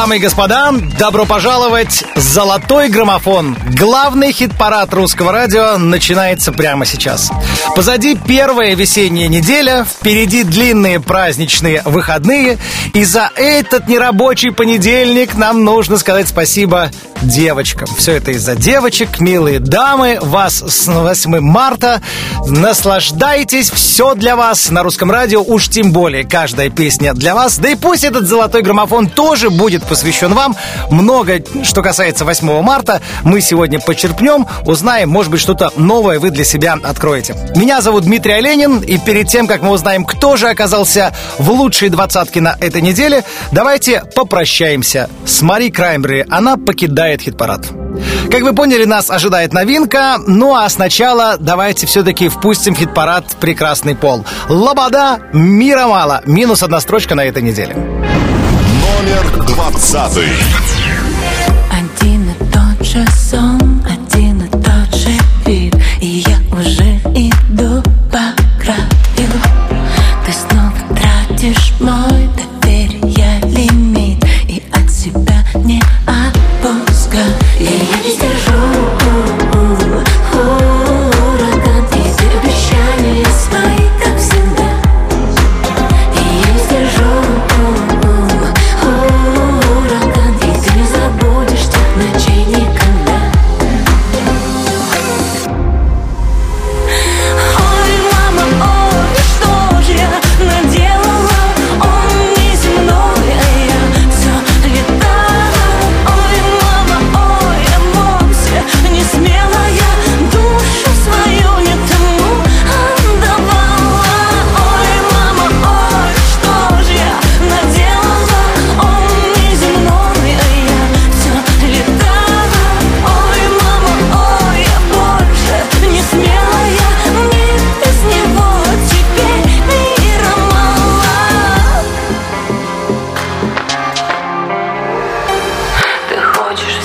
Дамы и господа, добро пожаловать! Золотой граммофон. Главный хит-парад русского радио начинается прямо сейчас. Позади первая весенняя неделя, впереди длинные праздничные выходные, и за этот нерабочий понедельник нам нужно сказать спасибо девочкам. Все это из-за девочек, милые дамы. Вас с 8 марта. Наслаждайтесь, все для вас на русском радио. Уж тем более каждая песня для вас. Да и пусть этот золотой граммофон тоже будет посвящен вам. Много, что касается 8 марта, мы сегодня почерпнем, узнаем, может быть, что-то новое вы для себя откроете. Меня зовут Дмитрий Оленин, и перед тем, как мы узнаем, кто же оказался в лучшей двадцатке на этой неделе, давайте попрощаемся с Мари Краймбери. Она покидает хит-парад. Как вы поняли, нас ожидает новинка, ну а сначала давайте все-таки впустим хит-парад «Прекрасный пол». Лобода, мира мало, минус одна строчка на этой неделе. Номер двадцатый. Один и тот же сон, один и тот же вид, и я уже иду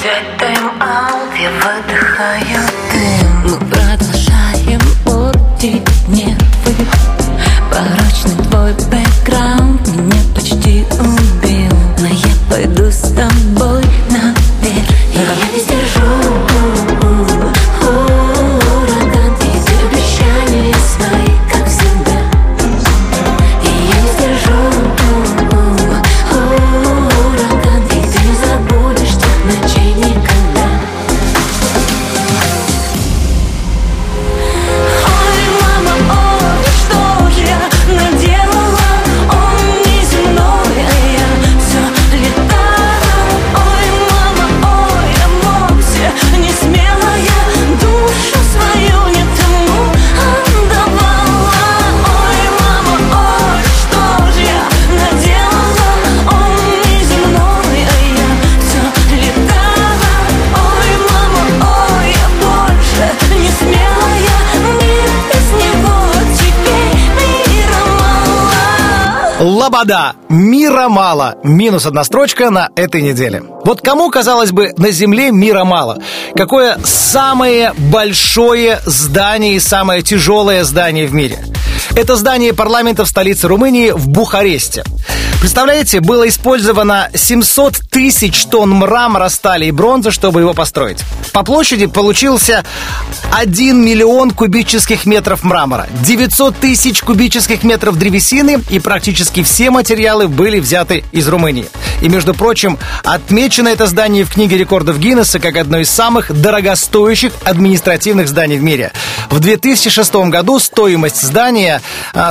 взять тайм-аут, я выдыхаю дым. Мы Лобода. Мира мало. Минус одна строчка на этой неделе. Вот кому, казалось бы, на Земле мира мало? Какое самое большое здание и самое тяжелое здание в мире? Это здание парламента в столице Румынии в Бухаресте. Представляете, было использовано 700 тысяч тонн мрамора, стали и бронзы, чтобы его построить. По площади получился 1 миллион кубических метров мрамора, 900 тысяч кубических метров древесины и практически все материалы были взяты из Румынии. И, между прочим, отмечено это здание в книге рекордов Гиннесса как одно из самых дорогостоящих административных зданий в мире. В 2006 году стоимость здания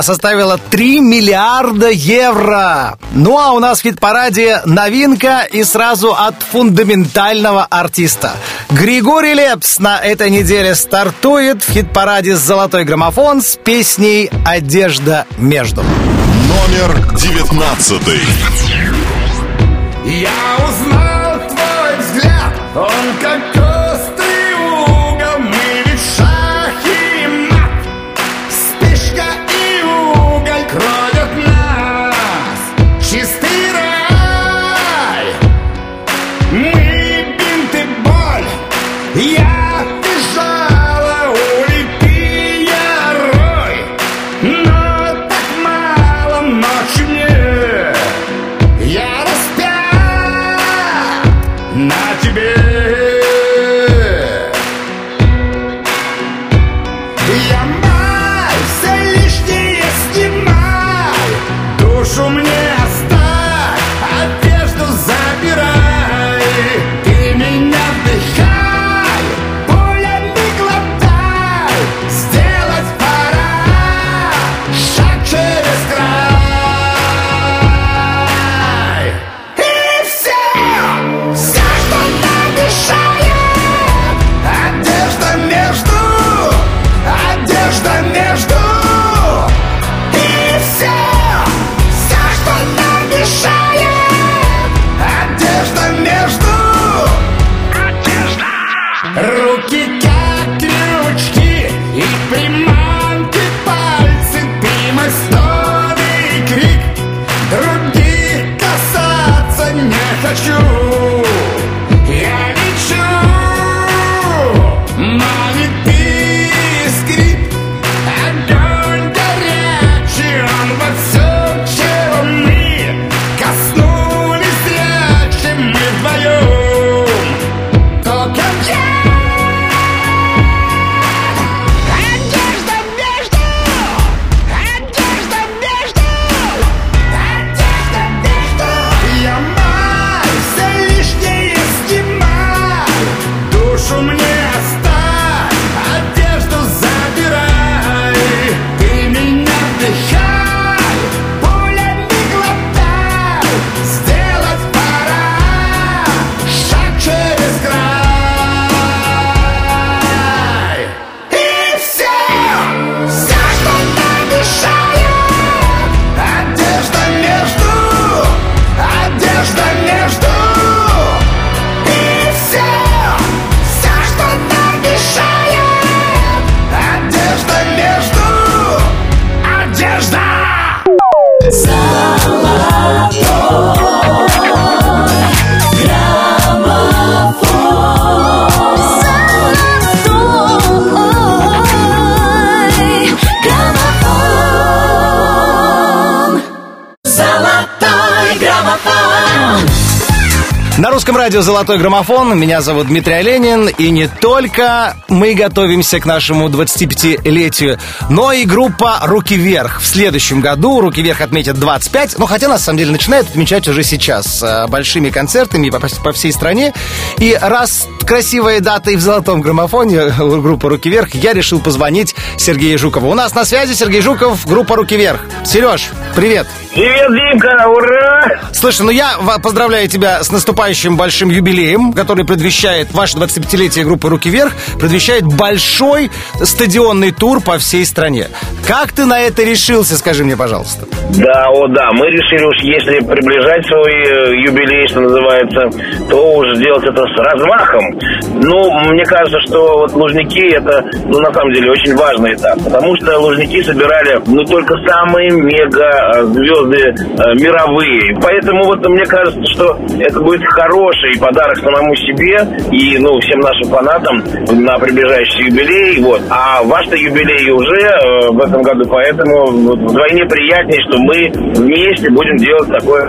составила 3 миллиарда евро. Ну а у нас в хит-параде новинка и сразу от фундаментального артиста. Григорий Лепс на этой неделе стартует в хит-параде «Золотой граммофон» с песней «Одежда между». Номер девятнадцатый. Я узнал твой взгляд, он как надежда! На русском радио «Золотой граммофон». Меня зовут Дмитрий Оленин. И не только мы готовимся к нашему 25-летию, но и группа «Руки вверх». В следующем году «Руки вверх» отметят 25, ну хотя на самом деле начинают отмечать уже сейчас э, большими концертами по, по всей стране. И раз красивая дата и в «Золотом граммофоне» у группы «Руки вверх», я решил позвонить Сергею Жукову. У нас на связи Сергей Жуков, группа «Руки вверх». Сереж, привет! Привет, Димка, ура! Слушай, ну я поздравляю тебя с наступающим большим юбилеем, который предвещает ваше 25-летие группы «Руки вверх», предвещает большой стадионный тур по всей стране. Как ты на это решился, скажи мне, пожалуйста? Да, о да, мы решили уж, если приближать свой э, юбилей, что называется, то уж сделать это с размахом. Ну, мне кажется, что вот Лужники это, ну, на самом деле, очень важный этап, потому что Лужники собирали, ну, только самые мега э, звезды э, мировые. Поэтому вот мне кажется, что это будет хороший подарок самому себе и, ну, всем нашим фанатам на приближающий юбилей, вот. А ваш-то юбилей уже э, в этом году, поэтому вот вдвойне приятнее, что мы вместе будем делать такое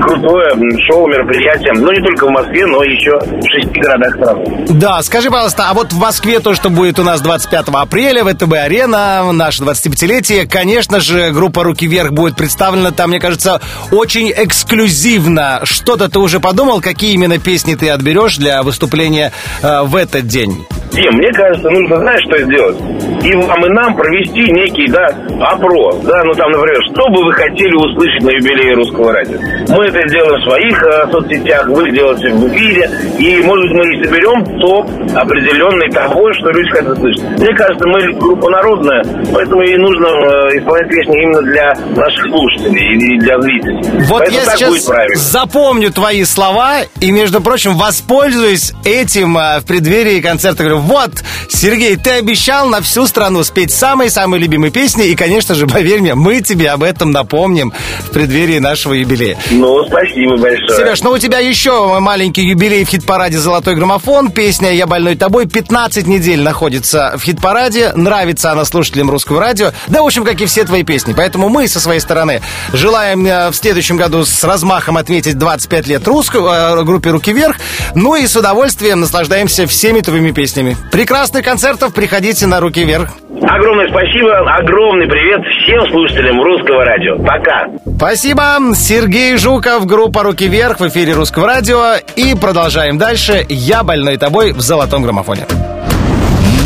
крутое шоу, мероприятие, ну, не только в Москве, но еще в шести городах страны. Да, скажи, пожалуйста, а вот в Москве то, что будет у нас 25 апреля, ВТБ-арена, наше 25-летие, конечно же, группа «Руки вверх» будет представлена там, мне кажется, очень эксклюзивно. Что-то ты уже подумал, какие именно песни ты отберешь для выступления э, в этот день? Дим, мне кажется, нужно, знаешь, что сделать? И вам, и нам провести некий, да, опрос, да, ну там, например, что бы вы хотели услышать на юбилее русского радио? Мы это сделаем в своих э, соцсетях, вы делаете в эфире, и, может быть, мы и соберем топ определенный того, что люди хотят услышать. Мне кажется, мы группа народная, поэтому и нужно э, исполнять песни именно для наших слушателей и для зрителей. Вот поэтому я так будет сейчас правильно. запомню твои слова и, между прочим, воспользуюсь этим э, в преддверии концерта. Говорю, вот, Сергей, ты обещал на всю страну спеть самые-самые любимые песни, и, конечно же, поверь мне, мы тебе об этом напомним в преддверии нашего юбилея. Ну, спасибо большое. Сереж, ну у тебя еще маленький юбилей в хит-параде «Золотой граммофон». Песня «Я больной тобой» 15 недель находится в хит-параде. Нравится она слушателям русского радио. Да, в общем, как и все твои песни. Поэтому мы со своей стороны желаем э, в следующем году с размахом отметить 25 лет русского, э, группе «Руки вверх». Ну и с удовольствием наслаждаемся всеми твоими песнями. Прекрасных концертов. Приходите на «Руки вверх». Огромное спасибо, огромный привет всем слушателям русского радио. Пока. Спасибо. Сергей Жуков, группа «Руки вверх» в эфире Русского радио. И продолжаем дальше. «Я больной тобой» в «Золотом граммофоне».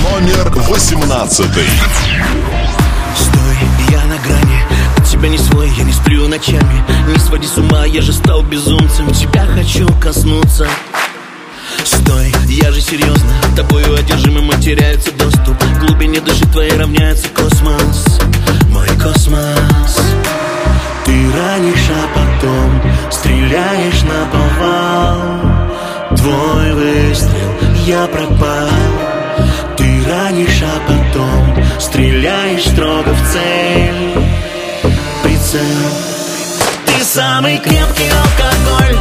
Номер восемнадцатый. Стой, я на грани От тебя не свой, я не сплю ночами Не своди с ума, я же стал безумцем Тебя хочу коснуться Стой, я же серьезно Тобою одержимым теряется доступ. К глубине души твоей равняется космос Мой космос. Ты ранишь, а потом Стреляешь на повал. Твой выстрел, я пропал. Ты ранишь, а потом Стреляешь строго в цель. Прицел. Ты самый крепкий алкоголь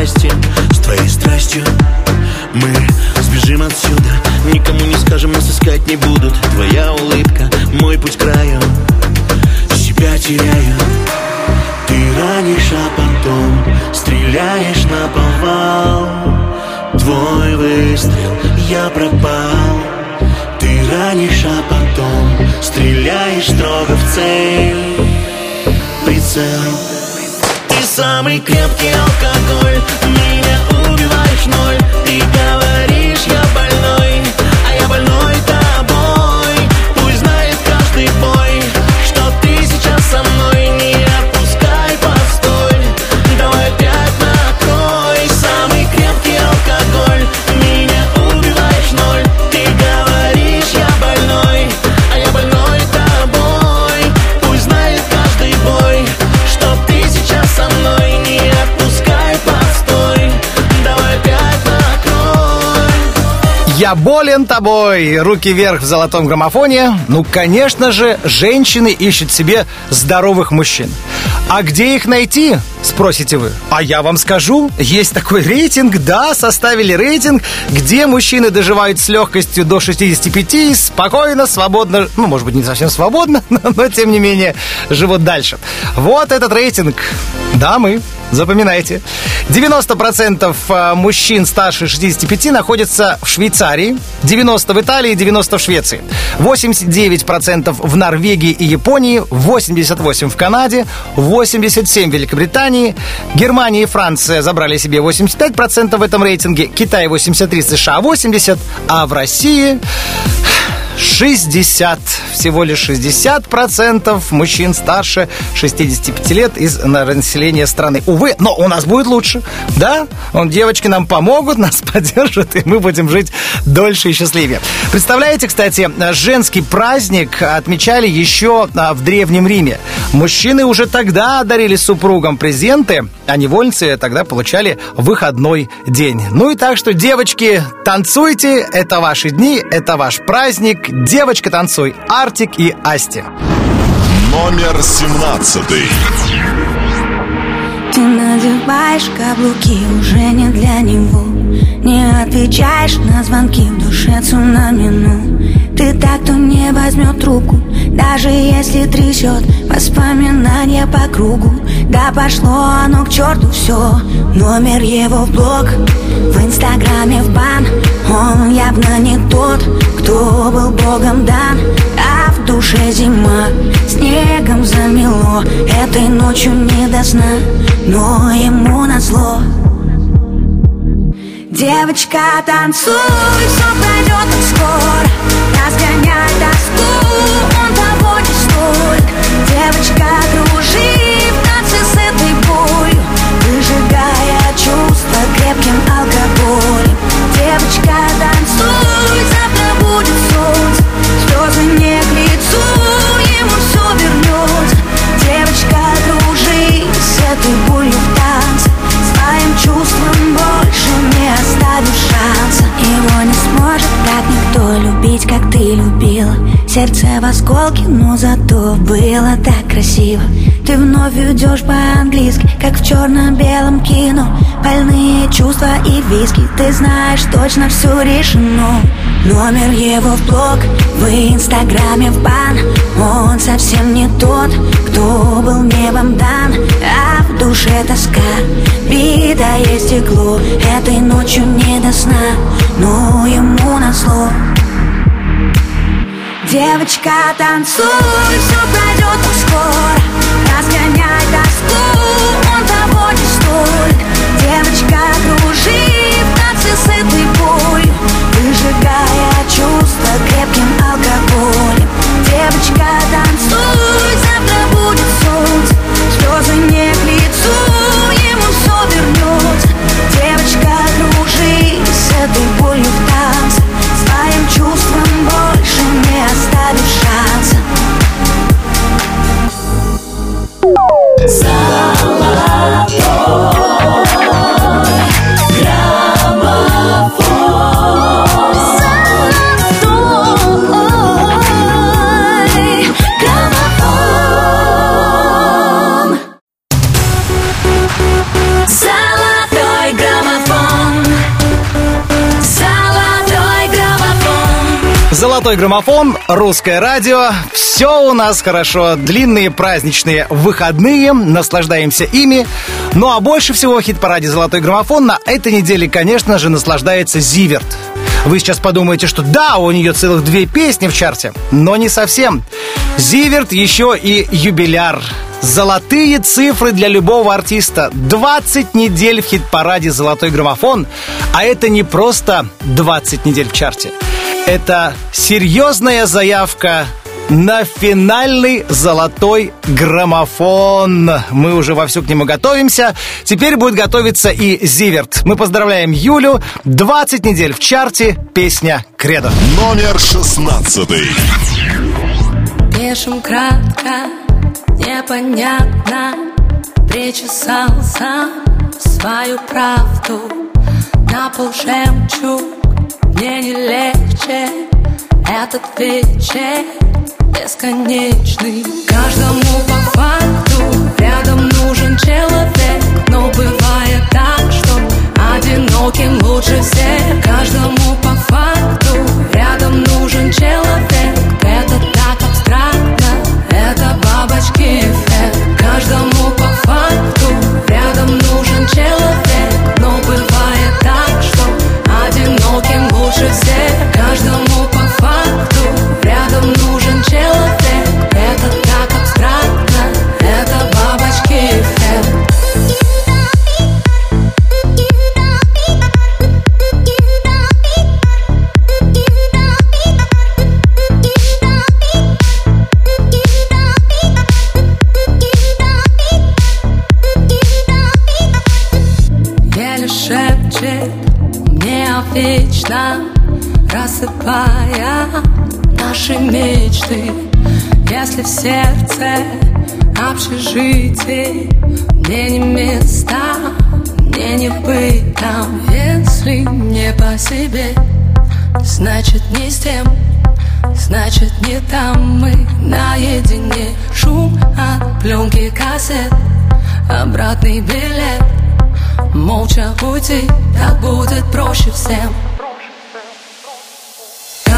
счастье С твоей страстью. Мы сбежим отсюда Никому не скажем, нас искать не будут. Твоя улыбка, мой путь к краю. Себя теряю. Ты ранишь, а потом Стреляешь на повал. Твой выстрел, я пропал. Ты ранишь, а потом Стреляешь строго в цель. Прицел самый крепкий алкоголь. Меня убиваешь ноль. Ты говоришь, Я болен тобой. Руки вверх в золотом граммофоне. Ну, конечно же, женщины ищут себе здоровых мужчин. А где их найти? Спросите вы. А я вам скажу. Есть такой рейтинг. Да, составили рейтинг, где мужчины доживают с легкостью до 65 спокойно, свободно, ну, может быть, не совсем свободно, но, но тем не менее живут дальше. Вот этот рейтинг. Дамы, Запоминайте. 90% э, мужчин старше 65 находятся в Швейцарии, 90% в Италии, 90% в Швеции, 89% в Норвегии и Японии, 88% в Канаде, 87% в Великобритании, Германия и Франция забрали себе 85% в этом рейтинге, Китай 83, США 80, а в России 60, всего лишь 60% мужчин старше 65 лет из населения страны. Увы, но у нас будет лучше, да? Он, девочки нам помогут, нас поддержат, и мы будем жить дольше и счастливее. Представляете, кстати, женский праздник отмечали еще а, в Древнем Риме. Мужчины уже тогда дарили супругам презенты, а невольницы тогда получали выходной день. Ну и так что, девочки, танцуйте, это ваши дни, это ваш праздник, Девочка, танцуй. Артик и Асти. Номер семнадцатый. Ты надеваешь каблуки уже не для него Не отвечаешь на звонки в душе цунами, ну Ты так, кто не возьмет трубку Даже если трясет воспоминания по кругу. Да пошло оно к черту все Номер его в блог В инстаграме в бан. Он явно не тот, кто был богом дан. А в душе зима Снегом замело. Этой ночью не до сна Но ему назло Девочка, танцуй, все пройдет скоро. Разгоняй тоску, как в черно-белом кино. Больные чувства и виски, ты знаешь точно все решено. Номер его в блог, в инстаграме в бан. Он совсем не тот, кто был небом дан. А в душе тоска, битое стекло. Этой ночью не до сна, но ему назло. Девочка, танцуй, все пройдет скоро Разгоняй тоску, он не стоит Девочка, кружи в танце с этой болью Выжигая чувства крепким алкоголем. Девочка, танцуй, завтра будет солнце. Слезы не к ему все Девочка, кружи с этой болью в танце. Своим чувством больше не оставишь Золотой граммофон, русское радио. Все у нас хорошо. Длинные праздничные выходные. Наслаждаемся ими. Ну а больше всего хит-параде «Золотой граммофон» на этой неделе, конечно же, наслаждается Зиверт. Вы сейчас подумаете, что да, у нее целых две песни в чарте, но не совсем. Зиверт еще и юбиляр. Золотые цифры для любого артиста. 20 недель в хит-параде «Золотой граммофон». А это не просто 20 недель в чарте. Это серьезная заявка на финальный золотой граммофон. Мы уже вовсю к нему готовимся. Теперь будет готовиться и Зиверт. Мы поздравляем Юлю. 20 недель в чарте. Песня «Кредо». Номер шестнадцатый. Пишем кратко, непонятно Причесался свою правду На пол жемчуг мне не легче Этот вечер бесконечный. Каждому по факту рядом нужен человек Но бывает так, что одиноким лучше всех. Каждому по факту рядом нужен человек Это так абстрактно, это бабочки эффект. Каждому по факту рядом нужен человек всех Каждому по факту рядом нужен человек рассыпая наши мечты. Если в сердце общежитие, мне не места, мне не быть там. Если не по себе, значит не с тем. Значит не там мы наедине Шум от пленки кассет Обратный билет Молча уйти, так будет проще всем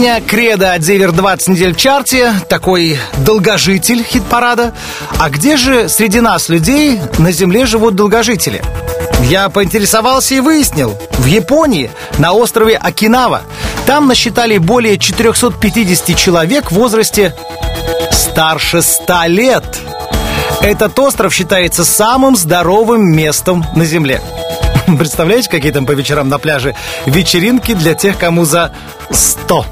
Песня «Кредо» от Зевер 20 недель в чарте. Такой долгожитель хит-парада. А где же среди нас, людей, на Земле живут долгожители? Я поинтересовался и выяснил. В Японии, на острове Окинава. Там насчитали более 450 человек в возрасте старше 100 лет. Этот остров считается самым здоровым местом на Земле. Представляете, какие там по вечерам на пляже вечеринки для тех, кому за 100.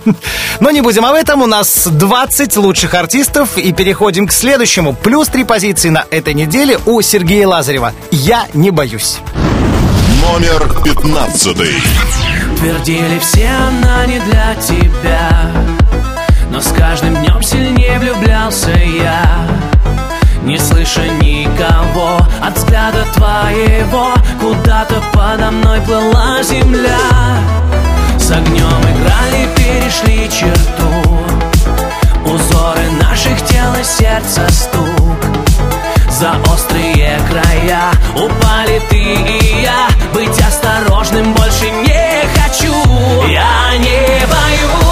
Но не будем об этом. У нас 20 лучших артистов. И переходим к следующему. Плюс три позиции на этой неделе у Сергея Лазарева. «Я не боюсь». Номер пятнадцатый. Твердили все, она не для тебя Но с каждым днем сильнее влюблялся я Не слыша никого от взгляда твоего. Куда-то подо мной плыла земля. С огнем играли, перешли черту. Узоры наших тел и сердца стук. За острые края Упали ты и я. Быть осторожным больше не хочу. Я не боюсь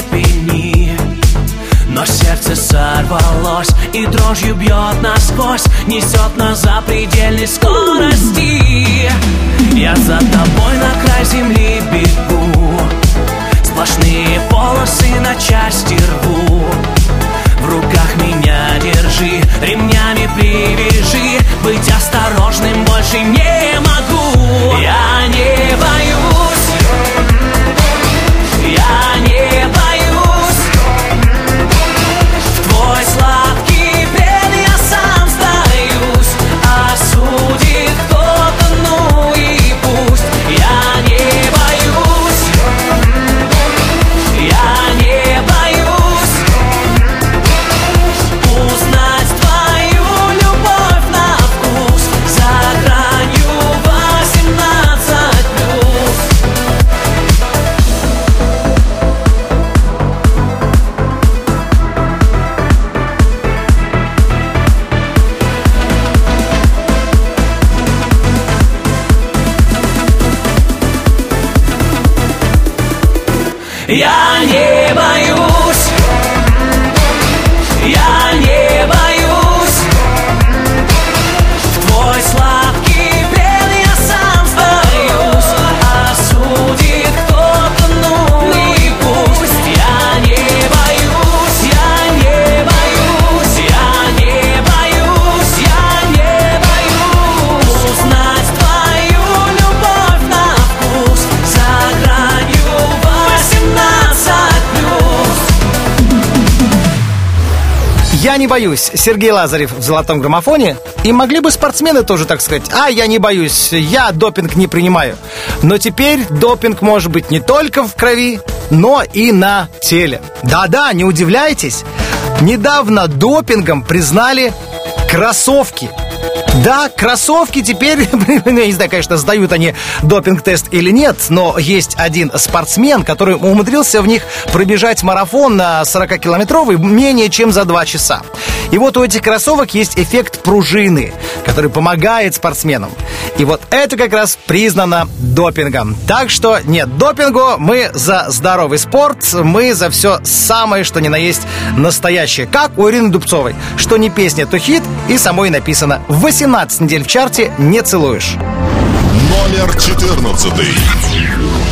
степени но сердце сорвалось и дрожью бьет насквозь Несет нас за предельной скорости боюсь. Сергей Лазарев в золотом граммофоне. И могли бы спортсмены тоже так сказать. А, я не боюсь, я допинг не принимаю. Но теперь допинг может быть не только в крови, но и на теле. Да-да, не удивляйтесь. Недавно допингом признали кроссовки. Да, кроссовки теперь, ну, я не знаю, конечно, сдают они допинг-тест или нет, но есть один спортсмен, который умудрился в них пробежать марафон на 40-километровый менее чем за 2 часа. И вот у этих кроссовок есть эффект пружины, который помогает спортсменам. И вот это как раз признано допингом. Так что нет допингу, мы за здоровый спорт, мы за все самое, что ни на есть настоящее. Как у Ирины Дубцовой. Что не песня, то хит, и самой написано 18 недель в чарте «Не целуешь». Номер 14.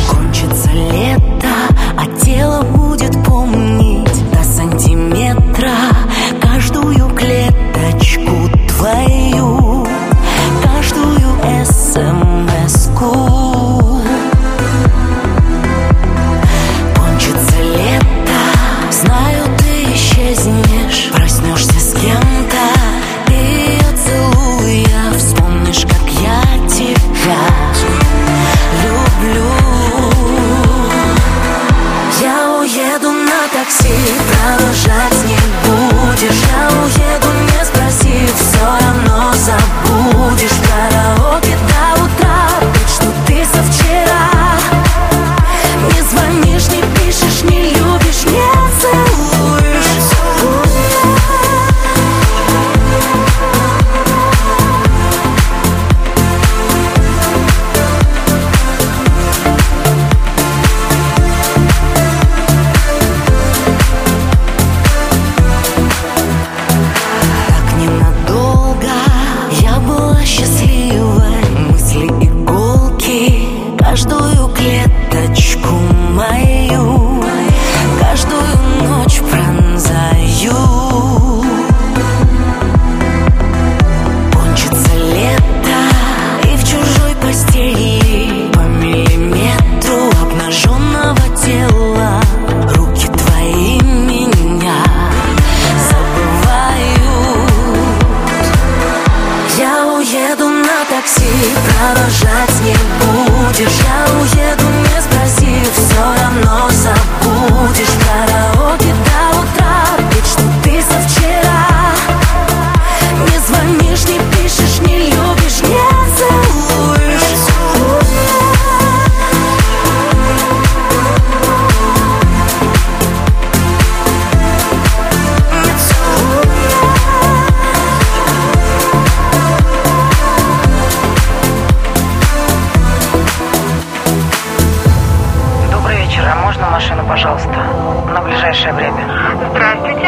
Кончится лето, а тело будет помнить до сантиметра каждую клеточку твою,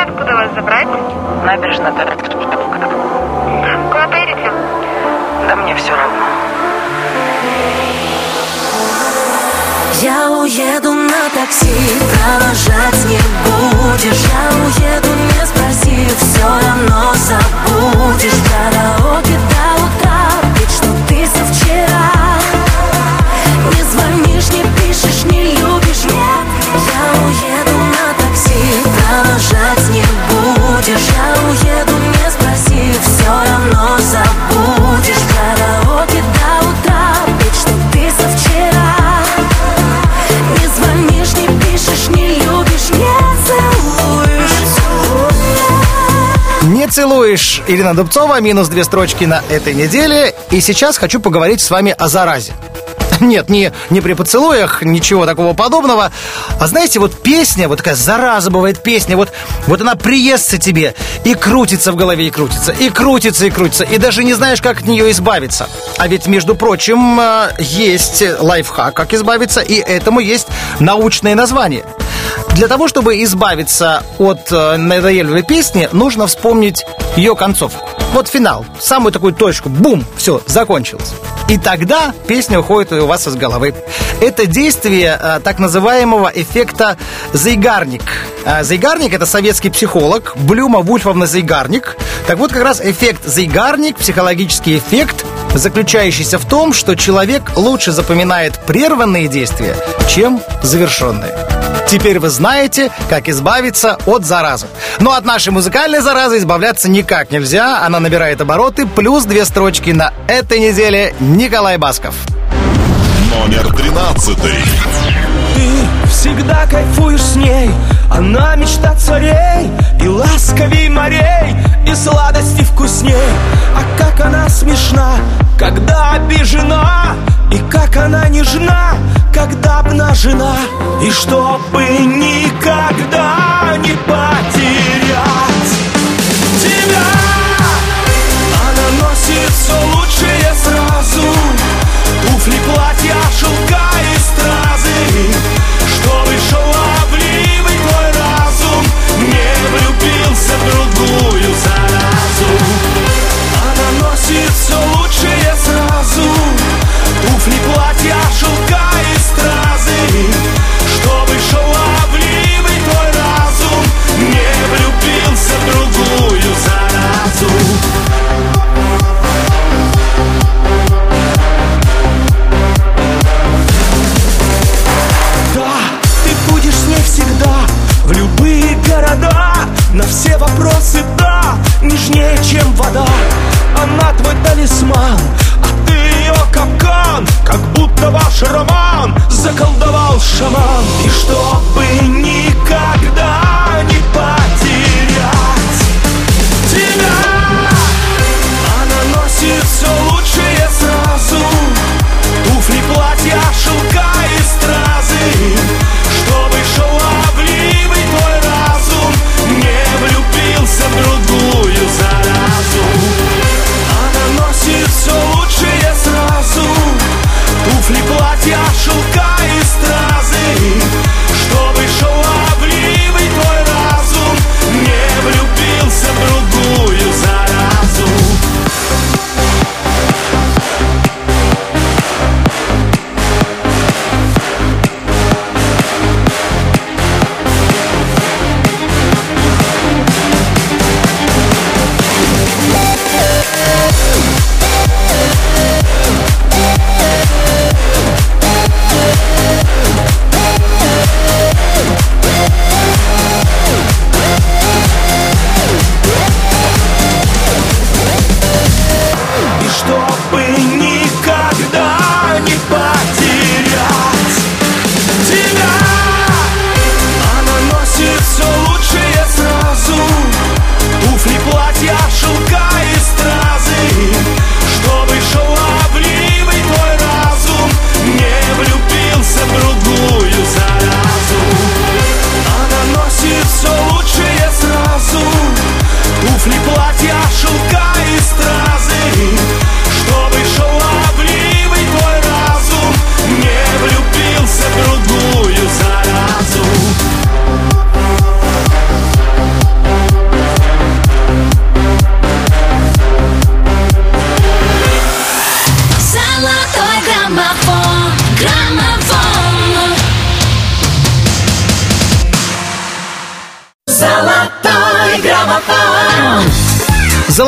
откуда вас забрать? Набережная. Куда поедете? Да мне все равно. Я уеду на такси, провожать не будешь Я уеду, не спросив, все равно забудешь Караоке до утра, Целуешь Ирина Дубцова, минус две строчки на этой неделе. И сейчас хочу поговорить с вами о заразе. Нет, не, не при поцелуях, ничего такого подобного. А знаете, вот песня, вот такая зараза бывает песня, вот, вот она приестся тебе и крутится в голове, и крутится, и крутится, и крутится, и даже не знаешь, как от нее избавиться. А ведь, между прочим, э, есть лайфхак, как избавиться, и этому есть научное название. Для того, чтобы избавиться от э, надоедливой песни, нужно вспомнить ее концовку. Вот финал, самую такую точку, бум, все, закончилось. И тогда песня уходит у вас из головы. Это действие э, так называемого эффекта Зайгарник. Э, Зайгарник – это советский психолог Блюма Вульфовна Зайгарник. Так вот, как раз эффект Зайгарник, психологический эффект, заключающийся в том, что человек лучше запоминает прерванные действия, чем завершенные. Теперь вы знаете, как избавиться от заразы. Но от нашей музыкальной заразы избавляться никак нельзя. Она набирает обороты. Плюс две строчки на этой неделе Николай Басков. Номер тринадцатый. Ты всегда кайфуешь с ней Она мечта царей И ласковей морей И сладости вкусней А как она смешна Когда обижена И как она нежна Когда обнажена И чтобы никогда не потерять Тебя лучшее сразу. Туфли, платья, шелка и стразы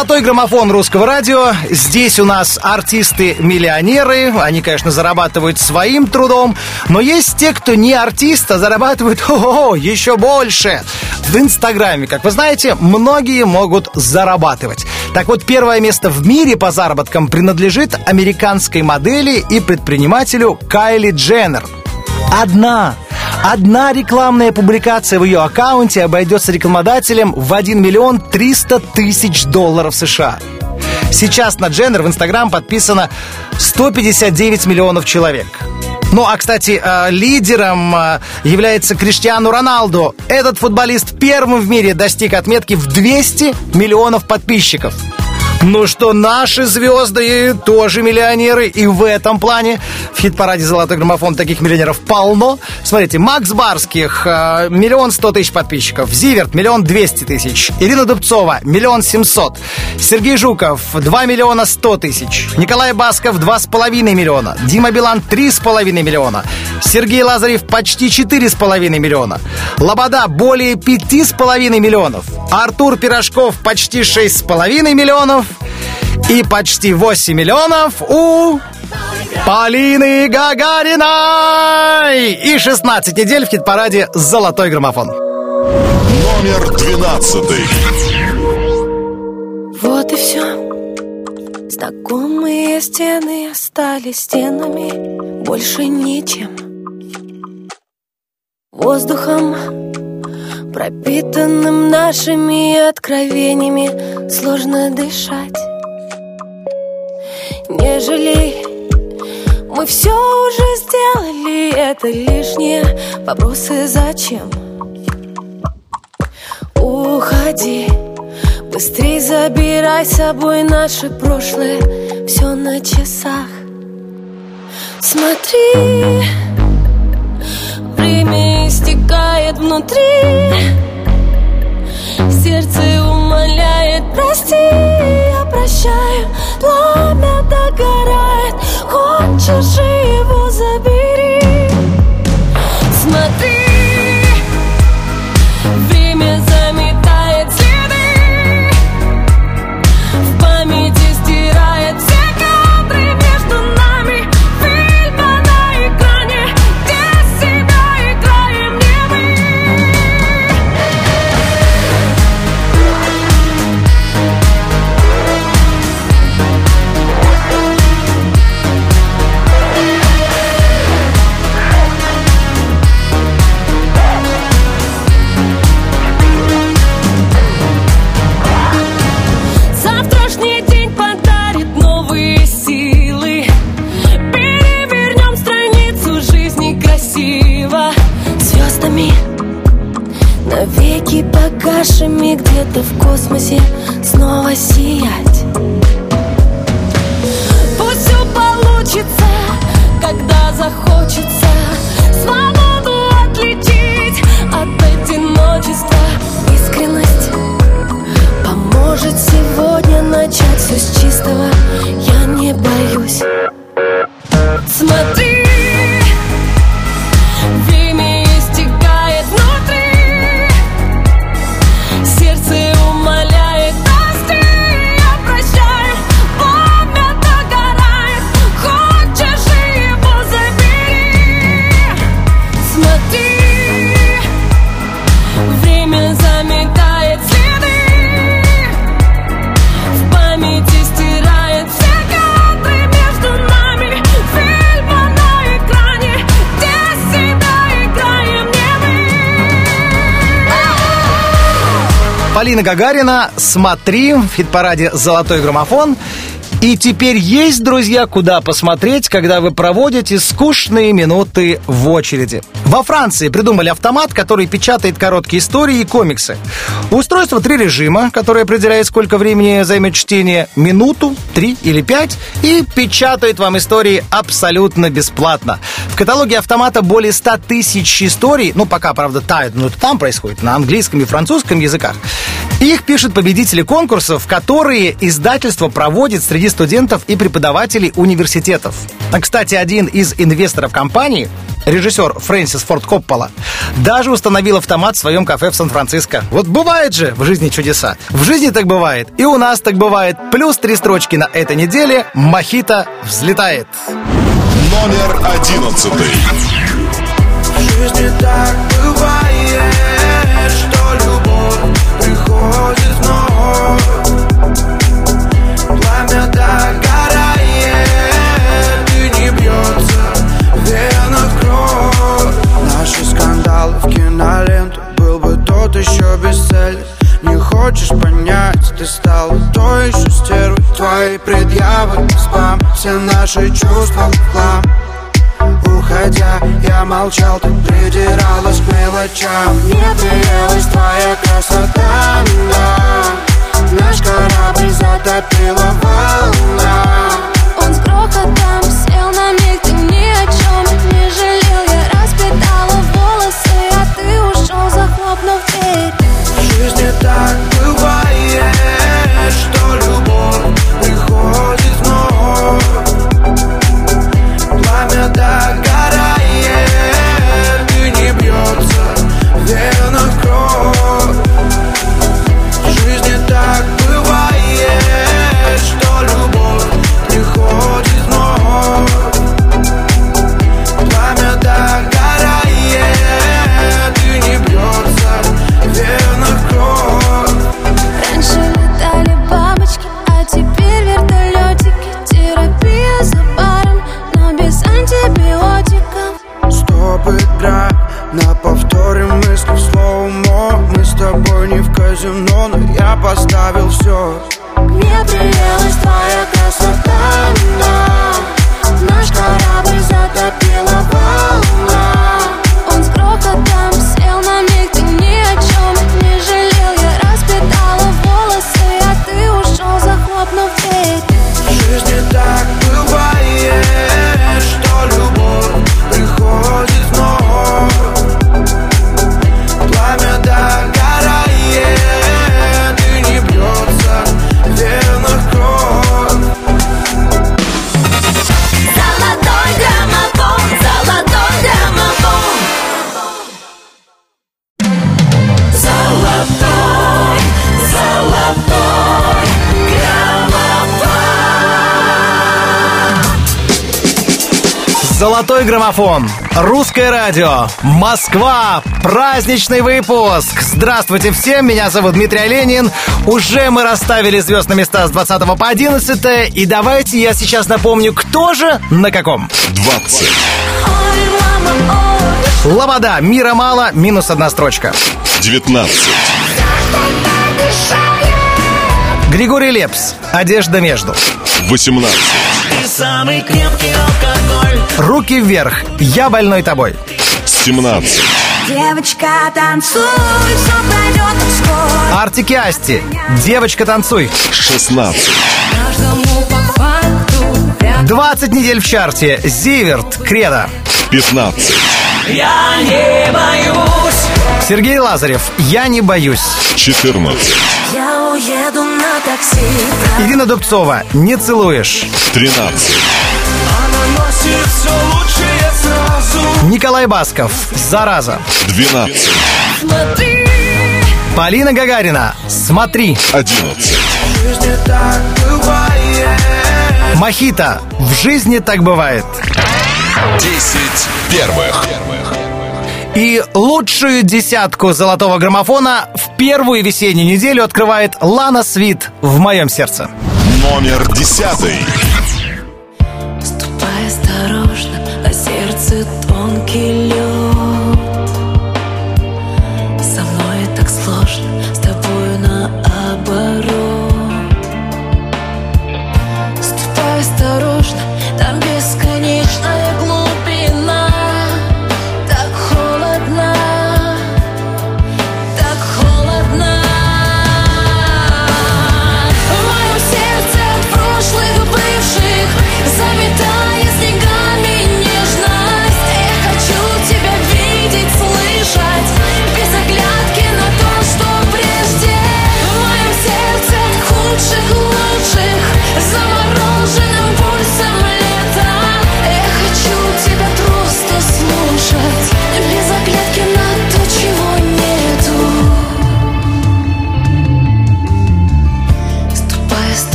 Золотой граммофон русского радио. Здесь у нас артисты-миллионеры. Они, конечно, зарабатывают своим трудом. Но есть те, кто не артист, а зарабатывают о еще больше. В Инстаграме, как вы знаете, многие могут зарабатывать. Так вот, первое место в мире по заработкам принадлежит американской модели и предпринимателю Кайли Дженнер. Одна. Одна рекламная публикация в ее аккаунте обойдется рекламодателям в 1 миллион 300 тысяч долларов США. Сейчас на Дженнер в Инстаграм подписано 159 миллионов человек. Ну, а, кстати, э, лидером э, является Криштиану Роналду. Этот футболист первым в мире достиг отметки в 200 миллионов подписчиков. Ну что, наши звезды тоже миллионеры. И в этом плане в хит-параде «Золотой граммофон» таких миллионеров полно. Смотрите, Макс Барских, э, миллион сто тысяч подписчиков. Зиверт, миллион двести тысяч. Ирина Дубцова, миллион семьсот. Сергей Жуков, два миллиона сто тысяч. Николай Басков, два с половиной миллиона. Дима Билан, три с половиной миллиона. Сергей Лазарев, почти четыре с половиной миллиона. Лобода, более пяти с половиной миллионов. Артур Пирожков, почти шесть с половиной миллионов. И почти 8 миллионов у Полины Гагариной! И 16 недель в хит-параде «Золотой граммофон». Номер 12. Вот и все. Знакомые стены остались стенами, больше ничем. Воздухом, пропитанным нашими откровениями, сложно дышать. Не жалей, мы все уже сделали, это лишние вопросы зачем? Уходи, быстрей забирай с собой наше прошлое, все на часах. Смотри, истекает внутри, сердце умоляет, прости, я прощаю, пламя догорает, хочешь его забери. Где-то в космосе Снова сиять. Пусть все получится, когда захочется. Свободу отличить от одиночества. Искренность Поможет сегодня начать все с чистого. Я не боюсь Полина Гагарина, смотри, в хит-параде «Золотой граммофон». И теперь есть, друзья, куда посмотреть, когда вы проводите скучные минуты в очереди. Во Франции придумали автомат, который печатает короткие истории и комиксы. Устройство три режима, которое определяет, сколько времени займет чтение, минуту, три или пять, и печатает вам истории абсолютно бесплатно. В каталоге автомата более 100 тысяч историй, ну, пока, правда, тают, но это там происходит, на английском и французском языках. Их пишут победители конкурсов, которые издательство проводит среди студентов и преподавателей университетов. Кстати, один из инвесторов компании, режиссер Фрэнсис Форд Коппола, даже установил автомат в своем кафе в Сан-Франциско. Вот бывает же в жизни чудеса. В жизни так бывает, и у нас так бывает. Плюс три строчки на этой неделе. Мохито взлетает. Номер 11. В жизни так еще бестселлер Не хочешь понять, ты стала той еще стервой. Твои предъявы, спам, все наши чувства в хлам. Уходя, я молчал, ты придиралась к мелочам. Мне приелась твоя красота, да. Наш корабль затопила волна. Он с грохотом сел на миг, ты ни о чем не жалел. Я распитала волосы, а ты ушел, захлопнув дверь жизни так бывает, поставил все Мне приелась твоя красота, но Наш корабль затопила Золотой граммофон. Русское радио. Москва. Праздничный выпуск. Здравствуйте всем. Меня зовут Дмитрий Оленин. Уже мы расставили звезд на места с 20 по 11. И давайте я сейчас напомню, кто же на каком. 20. Лобода. Мира мало. Минус одна строчка. 19. Григорий Лепс. Одежда между. 18. И самый крепкий алкоголь Руки вверх. Я больной тобой. 17. Девочка, танцуй, все пройдет скоро Артики Асти. Девочка, танцуй. 16. Каждому по факту 20 недель в чарте. Зиверт. Кредо. 15. Я не боюсь Сергей Лазарев. Я не боюсь. 14. Я уеду на такси Ирина Дубцова. Не целуешь. 13. Николай Басков. Зараза. 12. Смотри, Полина Гагарина. Смотри. 11. В жизни так бывает Мохито. В жизни так бывает. 10 первых. И лучшую десятку золотого граммофона в первую весеннюю неделю открывает Лана Свит в моем сердце. Номер 10. 길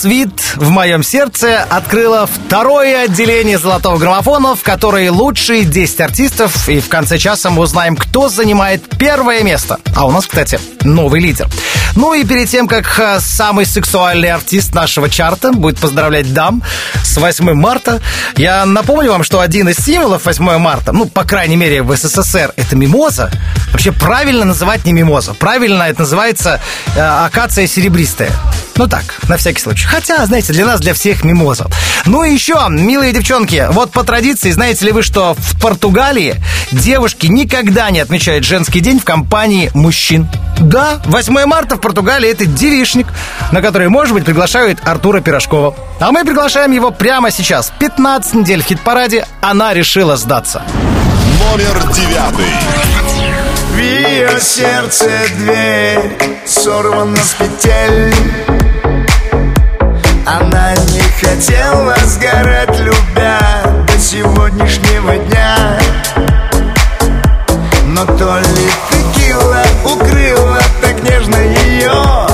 Свит в моем сердце открыла второе отделение золотого граммофона, в которой лучшие 10 артистов, и в конце часа мы узнаем, кто занимает первое место. А у нас, кстати, новый лидер. Ну и перед тем, как э, самый сексуальный артист нашего чарта будет поздравлять дам с 8 марта, я напомню вам, что один из символов 8 марта, ну, по крайней мере, в СССР, это мимоза. Вообще правильно называть не мимоза. Правильно это называется э, акация серебристая. Ну так, на всякий случай. Хотя, знаете, для нас, для всех мимоза. Ну и еще, милые девчонки, вот по традиции, знаете ли вы, что в Португалии девушки никогда не отмечают женский день в компании мужчин? Да, 8 марта в Португалии это девишник, на который, может быть, приглашают Артура Пирожкова. А мы приглашаем его прямо сейчас. 15 недель в хит-параде она решила сдаться. Номер девятый. В ее сердце дверь сорвана с петель Она не хотела сгорать, любя до сегодняшнего дня. Но то ли текила укрыла так нежно ее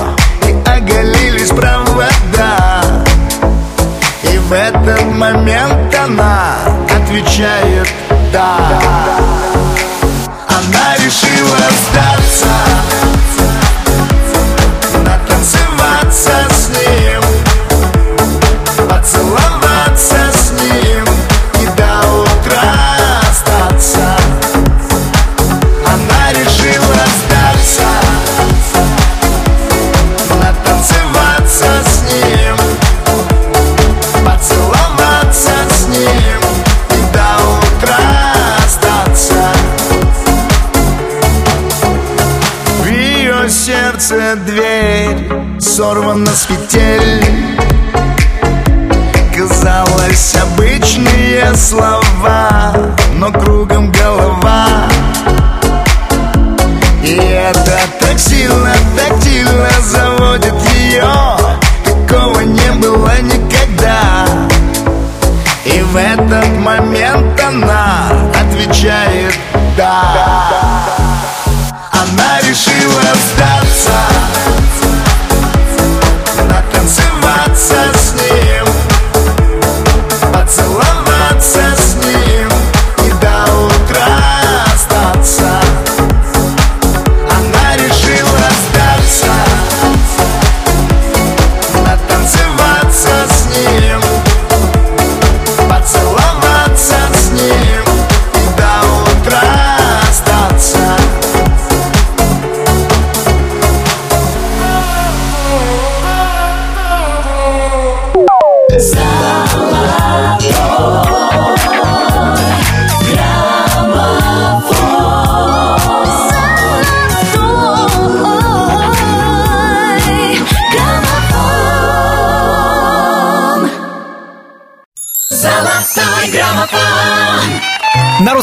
И оголились провода. И в этот момент она отвечает «да» Она решила сдаться сорвана с петель Казалось, обычные слова Но кругом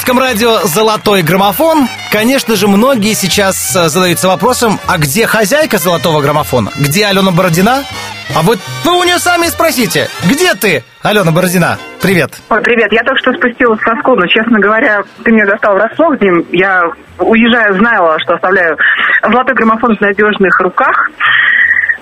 русском радио «Золотой граммофон». Конечно же, многие сейчас э, задаются вопросом, а где хозяйка «Золотого граммофона»? Где Алена Бородина? А вот вы у нее сами спросите, где ты, Алена Бородина? Привет. Ой, привет, я только что спустилась со склона. Честно говоря, ты меня достал врасплох, Дим. Я, уезжая, знала, что оставляю золотой граммофон в надежных руках.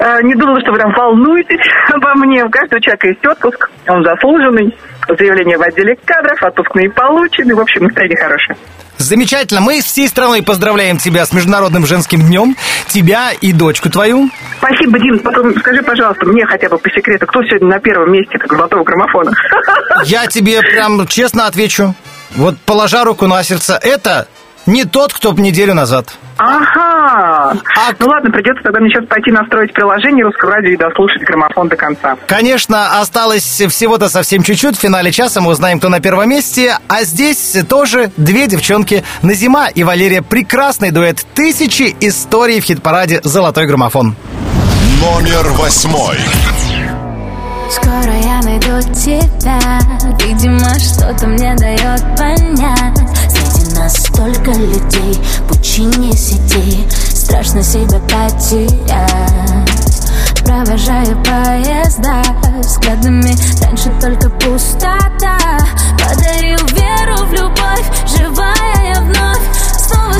Э, Не думала, что вы там волнуетесь обо мне. У каждого человека есть отпуск, он заслуженный. Заявление в отделе кадров, отпуск не полученный. В общем, настроение хорошее. Замечательно. Мы всей страной поздравляем тебя с Международным женским днем. Тебя и дочку твою. Спасибо, Дим. Потом скажи, пожалуйста, мне хотя бы по секрету, кто сегодня на первом месте как золотого граммофона? Я тебе прям честно отвечу. Вот положа руку на сердце, это не тот, кто неделю назад. Ага. Ну ладно, придется тогда мне сейчас пойти настроить приложение русского радио и дослушать граммофон до конца. Конечно, осталось всего-то совсем чуть-чуть. В финале часа мы узнаем, кто на первом месте. А здесь тоже две девчонки Назима и Валерия. Прекрасный дуэт. Тысячи историй в хит-параде «Золотой граммофон». Номер восьмой. Скоро я найду тебя Видимо, что-то мне дает понять нас столько людей Пучине сети Страшно себя потерять Провожаю поезда Взглядами. Раньше только пустота. Подарил веру в любовь Живая я вновь. Снова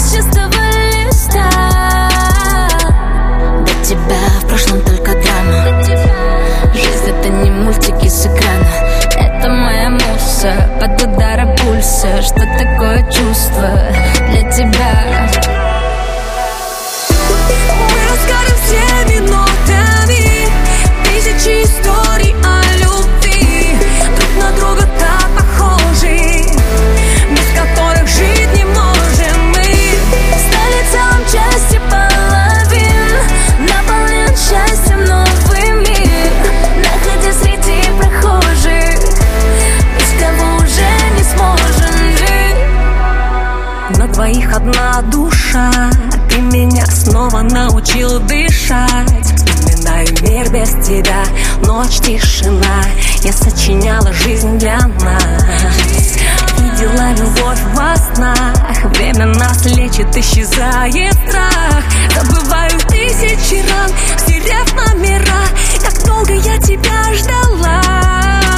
дышать. Вспоминаю мир без тебя. Ночь, тишина. Я сочиняла жизнь для нас. Видела любовь во снах. Время нас лечит, исчезает страх. Забываю тысячи ран Стерев номера. Как долго я тебя ждала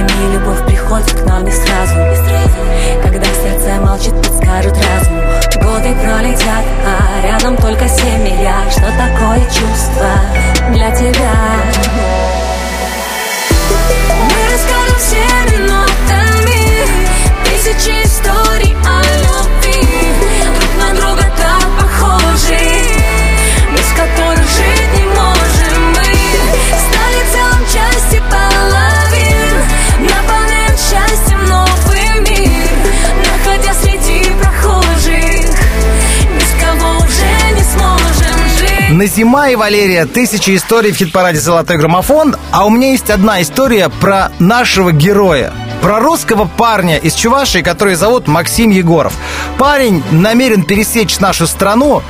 Пойми, любовь приходит к нам не сразу. Когда сердце молчит, подскажет разум. Годы пролетят, а рядом только семья Что такое чувство для тебя? Мы расскажем все минутами Тысячи историй о любви Назима и Валерия, тысячи историй в хит-параде «Золотой граммофон», а у меня есть одна история про нашего героя. Про русского парня из Чувашии, который зовут Максим Егоров. Парень намерен пересечь нашу страну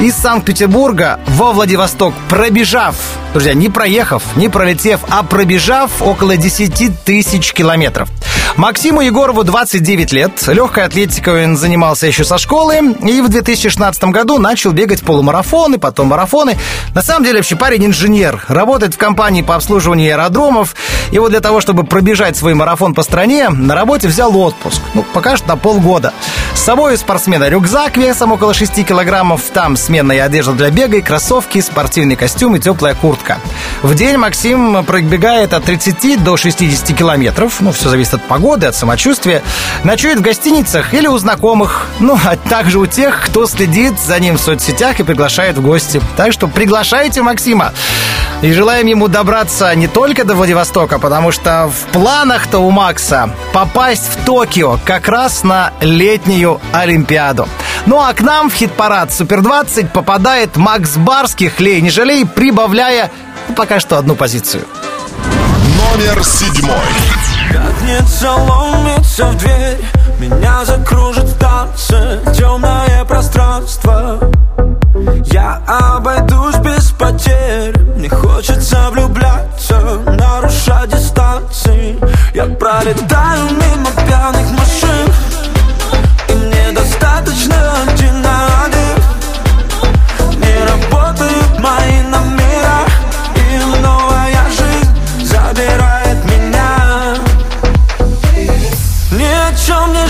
из Санкт-Петербурга во Владивосток, пробежав, друзья, не проехав, не пролетев, а пробежав около 10 тысяч километров. Максиму Егорову 29 лет, легкой атлетикой он занимался еще со школы и в 2016 году начал бегать полумарафоны, потом марафоны. На самом деле вообще парень инженер, работает в компании по обслуживанию аэродромов. И вот для того, чтобы пробежать свой марафон по стране, на работе взял отпуск. Ну, пока что на полгода. С собой у спортсмена рюкзак весом около 6 килограммов, там сменная одежда для бега и кроссовки, спортивный костюм и теплая куртка. В день Максим пробегает от 30 до 60 километров, ну, все зависит от погоды, от самочувствия. Ночует в гостиницах или у знакомых, ну, а также у тех, кто следит за ним в соцсетях и приглашает в гости. Так что приглашайте Максима. И желаем ему добраться не только до Владивостока, потому что в планах-то у Макса попасть в Токио как раз на летнюю Олимпиаду. Ну а к нам в хит-парад Супер-20 попадает Макс Барских «Лей, не жалей», прибавляя пока что одну позицию. Номер седьмой. Как не заломится в дверь Меня закружит в танце Темное пространство. Я обойдусь без потерь Мне хочется влюбляться Нарушать дистанции. Я пролетаю мимо пьяных машин И мне достаточно один один Не работают мои номера забирает меня. Ни о чем не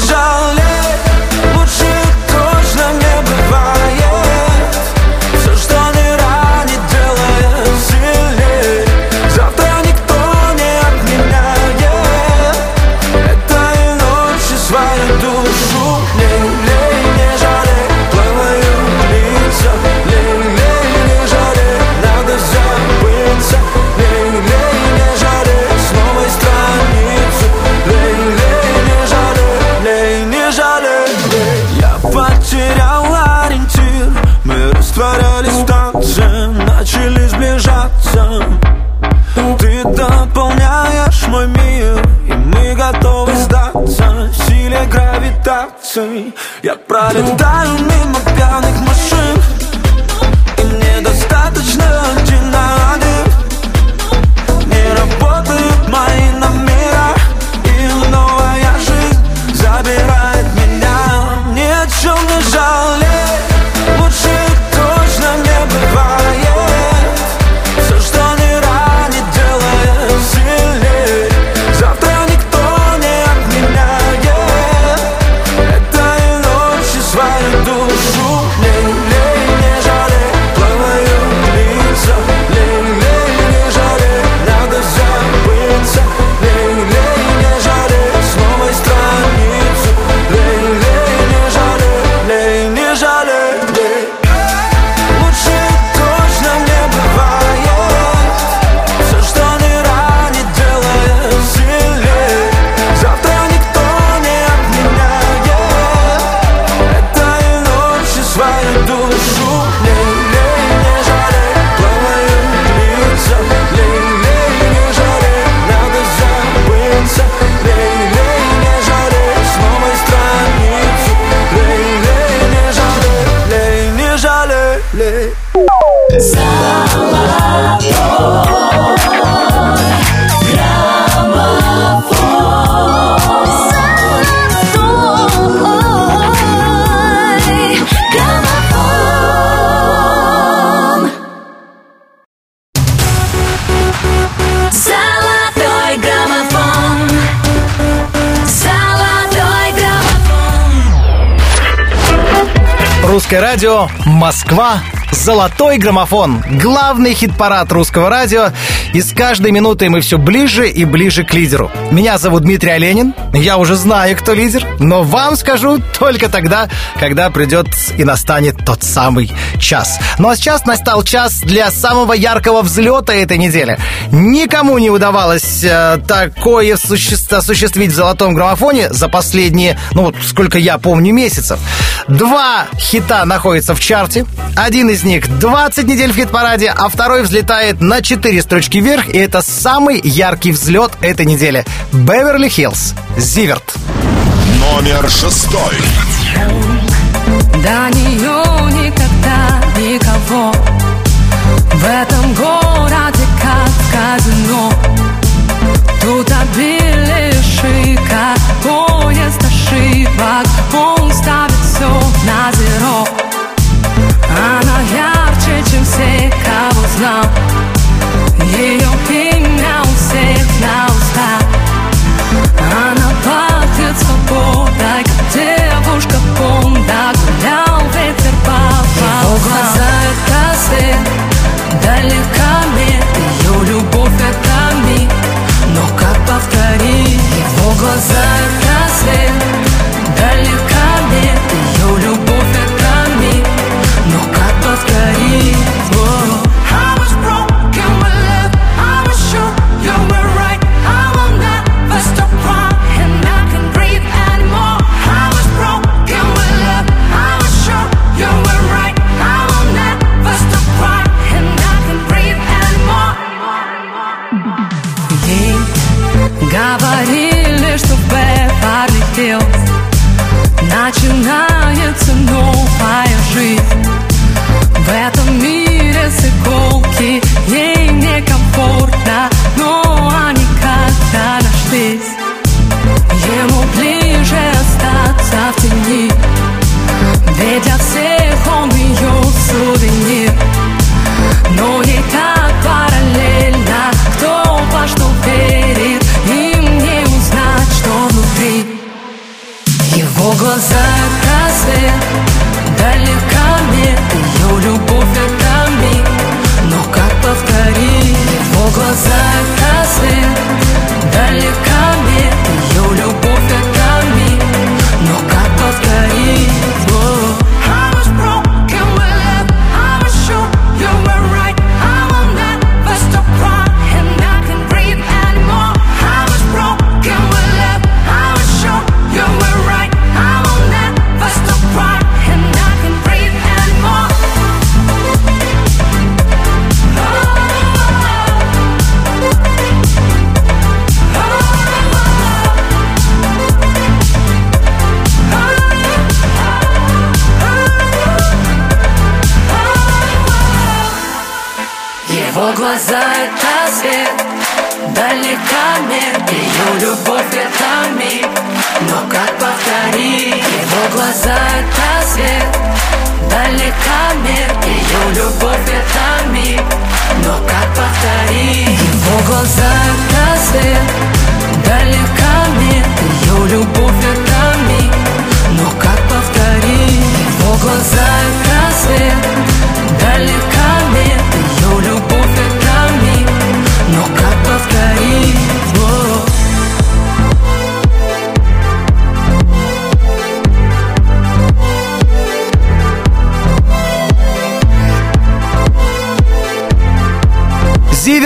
гравитации Я пролетаю мимо радио Москва Золотой граммофон. Главный хит-парад русского радио. И с каждой минутой мы все ближе и ближе к лидеру. Меня зовут Дмитрий Оленин. Я уже знаю, кто лидер. Но вам скажу только тогда, когда придет и настанет тот самый час. Ну а сейчас настал час для самого яркого взлета этой недели. Никому не удавалось э, такое суще- осуществить в золотом граммофоне за последние, ну вот сколько я помню, месяцев. Два хита находятся в чарте. Один из них 20 недель в хит-параде, а второй взлетает на 4 строчки вверх, и это самый яркий взлет этой недели. Беверли Хиллз. Зиверт. Номер шестой. До нее никогда никого В этом городе как в казино Тут обилие шика Поезд ошибок Он ставит все на зеро Она ярче, чем все, кого знал Ее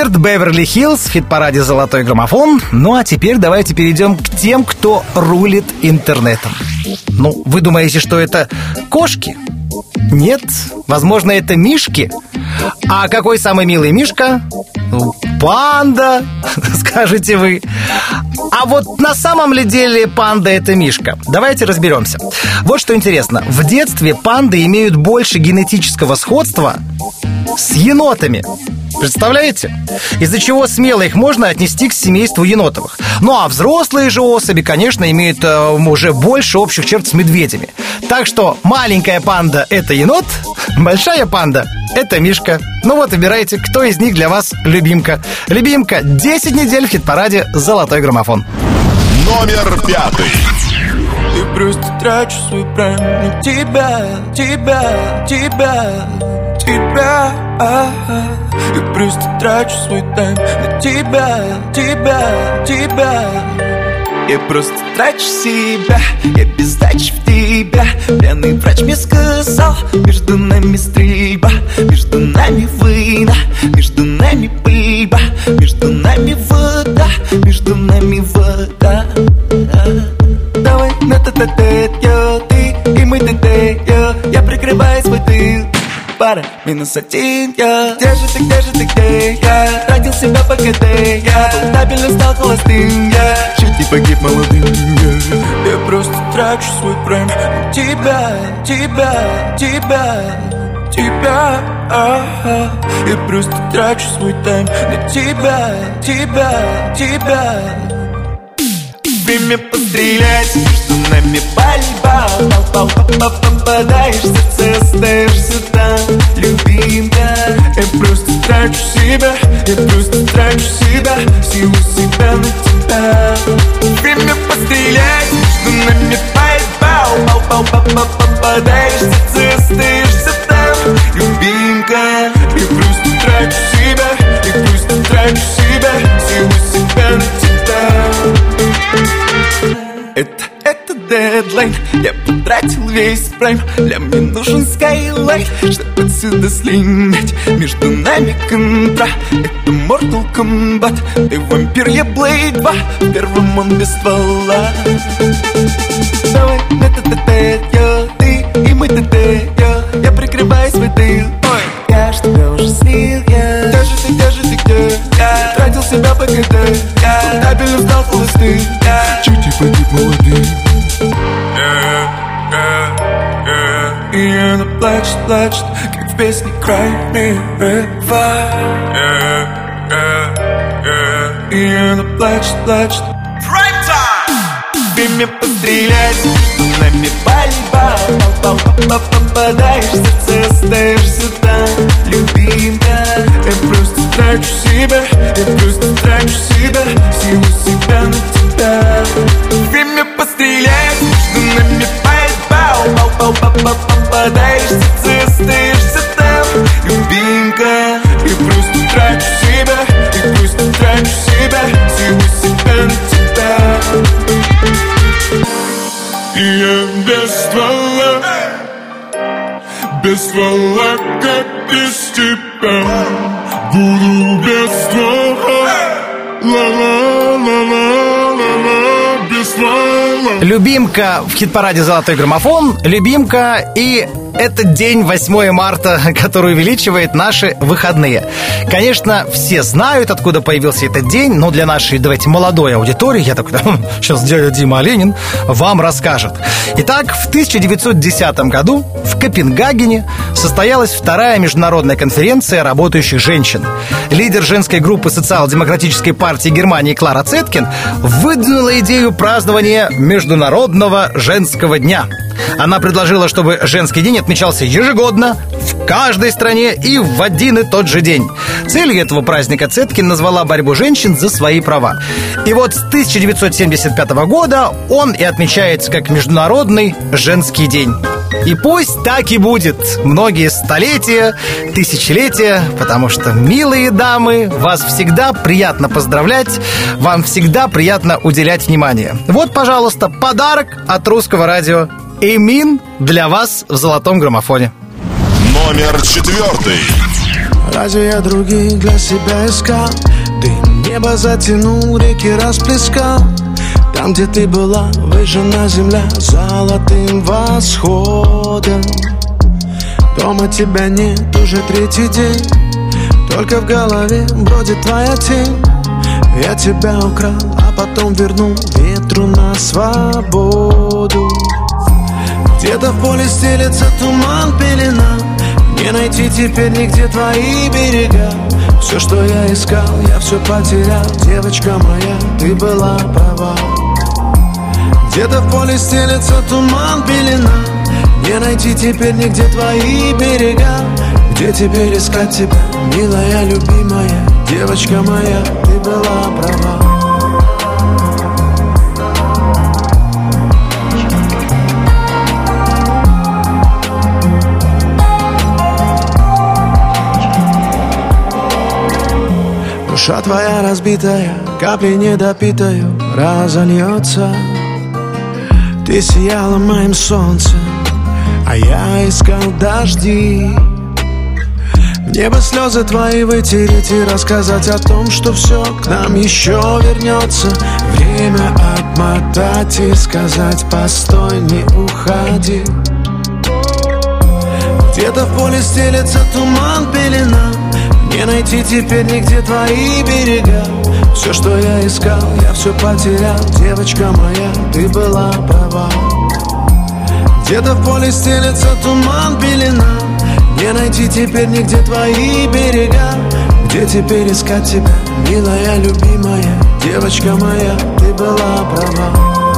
Зиверт, Беверли Хиллз, в хит-параде «Золотой граммофон». Ну а теперь давайте перейдем к тем, кто рулит интернетом. Ну, вы думаете, что это кошки? Нет, возможно, это мишки. А какой самый милый мишка? Ну, Панда, скажете вы. А вот на самом ли деле панда это мишка? Давайте разберемся. Вот что интересно. В детстве панды имеют больше генетического сходства с енотами. Представляете? Из-за чего смело их можно отнести к семейству енотовых. Ну а взрослые же особи, конечно, имеют э, уже больше общих черт с медведями. Так что маленькая панда – это енот, большая панда – это мишка. Ну вот, выбирайте, кто из них для вас любимка. Любимка 10 недель в хит-параде «Золотой граммофон». Номер пятый. Просто трачу свой прайм на тебя, тебя, тебя, тебя. И просто трачу свой тайм на тебя, тебя, тебя я просто трачу себя, я без в тебя. Пьяный врач мне сказал, между нами стрельба Между нами война, между нами пыльба Между нами вода, между нами вода. Давай на та та та ты и мы та та Я прикрываю свой тыл пара Минус один я. Где же ты, где же ты, где я? Тратил себя по КД я. Стабильно стал холостым я. Чуть не погиб молодым я. Я просто трачу свой прайм Тебя, тебя, тебя Тебя, ага. Я просто трачу свой тайм на тебя, тебя, тебя. Время пострелять, между нами пальба Попадаешь в трачу себя, я просто трачу себя Силу себя на тебя. Время пострелять, между нами пальба Попадаешь в сердце, остаешься дедлайн Я потратил весь прайм. Для мне нужен скайлайн Чтобы отсюда слинять. Между нами контра. Это Mortal Kombat. Ты вампир, я Блейд 2 В первом он без ствола. Давай, это ТТ, я, ты и мы ТТ, плачет, как в песне Cry Me River И она плачет, плачет Время пострелять, нами пальба Попадаешь в сердце, остаешься там, любимая Я просто трачу себя, я просто трачу себя Силу себя на тебя Время пострелять, нами пальба Попадаешь в сердце, остаешься там, любимка. Я просто трачу себя, я просто трачу себя Силу себя на тебя. И я без ствола Без ствола, как без тебя Буду без ствола. Ствола. Любимка в хит-параде «Золотой граммофон», любимка и этот день 8 марта, который увеличивает наши выходные. Конечно, все знают, откуда появился этот день, но для нашей, давайте, молодой аудитории, я такой, сейчас дядя Дима Оленин вам расскажет. Итак, в 1910 году в Копенгагене состоялась вторая международная конференция работающих женщин. Лидер женской группы социал-демократической партии Германии Клара Цеткин выдвинула идею празднования Международного женского дня. Она предложила, чтобы женский день отмечался ежегодно, в каждой стране и в один и тот же день. Целью этого праздника Цеткин назвала борьбу женщин за свои права. И вот с 1975 года он и отмечается как Международный женский день. И пусть так и будет многие столетия, тысячелетия, потому что, милые дамы, вас всегда приятно поздравлять, вам всегда приятно уделять внимание. Вот, пожалуйста, подарок от русского радио Эмин для вас в золотом граммофоне. Номер четвертый. Разве я других для себя искал? Дым небо затянул, реки расплескал Там, где ты была, выжжена земля Золотым восходом. Дома тебя нет уже третий день. Только в голове бродит твоя тень. Я тебя украл, а потом вернул Ветру на свободу. Где-то в поле стелется туман, пелена. Не найти теперь нигде твои берега. Все, что я искал, я все потерял. Девочка моя, ты была права где-то в поле стелется туман пелена. Не найти теперь нигде твои берега. Где теперь искать тебя, милая, любимая? Девочка моя, ты была права. Душа твоя разбитая, капли недопитаю, разольется. Ты сияла моим солнцем, а я искал дожди. Небо слезы твои вытереть и рассказать о том, что все к нам еще вернется Время отмотать и сказать постой, не уходи Где-то в поле стелется туман, пелена. Не найти теперь нигде твои берега Все, что я искал, я все потерял. Девочка моя, ты была права. Где-то в поле стелется туман, пелена. Не найти теперь нигде твои берега. Где теперь искать тебя, милая, любимая? Девочка моя, ты была права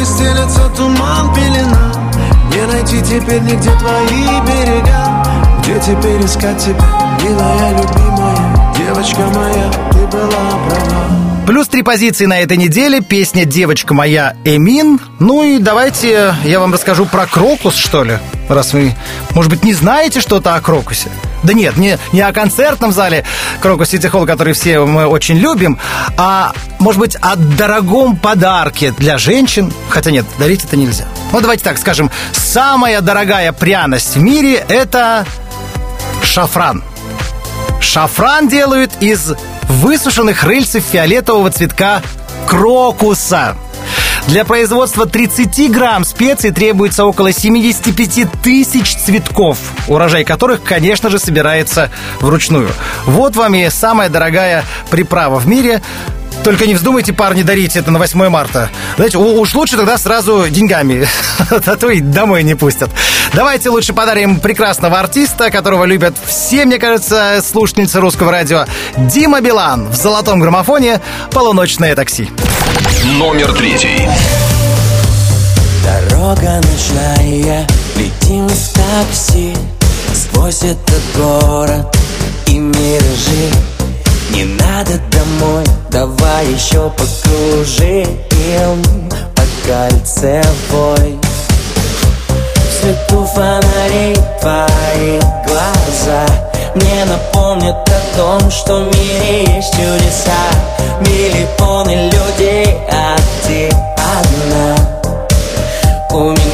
Поле стелется туман, пелена Не найти теперь нигде твои берега Где теперь искать тебя, милая, любимая Девочка моя, ты была права Плюс три позиции на этой неделе. Песня «Девочка моя» Эмин. Ну и давайте я вам расскажу про Крокус, что ли. Раз вы, может быть, не знаете что-то о Крокусе. Да нет, не, не о концертном зале Крокус Сити Холл, который все мы очень любим, а, может быть, о дорогом подарке для женщин. Хотя нет, дарить это нельзя. Ну, давайте так скажем. Самая дорогая пряность в мире – это шафран. Шафран делают из высушенных рыльцев фиолетового цветка крокуса. Для производства 30 грамм специй требуется около 75 тысяч цветков, урожай которых, конечно же, собирается вручную. Вот вам и самая дорогая приправа в мире. Только не вздумайте, парни, дарить это на 8 марта. Знаете, уж лучше тогда сразу деньгами, а то и домой не пустят. Давайте лучше подарим прекрасного артиста, которого любят все, мне кажется, слушательницы русского радио. Дима Билан в золотом граммофоне «Полуночное такси». Номер третий. Дорога ночная, летим в такси Сквозь этот город и миражи Не надо домой, давай еще покружим По кольцевой В свету фонарей твои глаза Мне напомнят о том, что в мире есть чудеса. Миллионы людей, а ты одна. У меня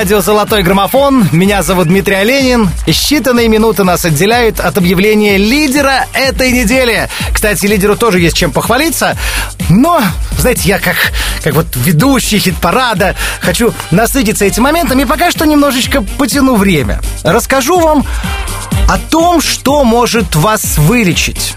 радио «Золотой граммофон». Меня зовут Дмитрий Оленин. Считанные минуты нас отделяют от объявления лидера этой недели. Кстати, лидеру тоже есть чем похвалиться. Но, знаете, я как, как вот ведущий хит-парада хочу насытиться этим моментом и пока что немножечко потяну время. Расскажу вам о том, что может вас вылечить.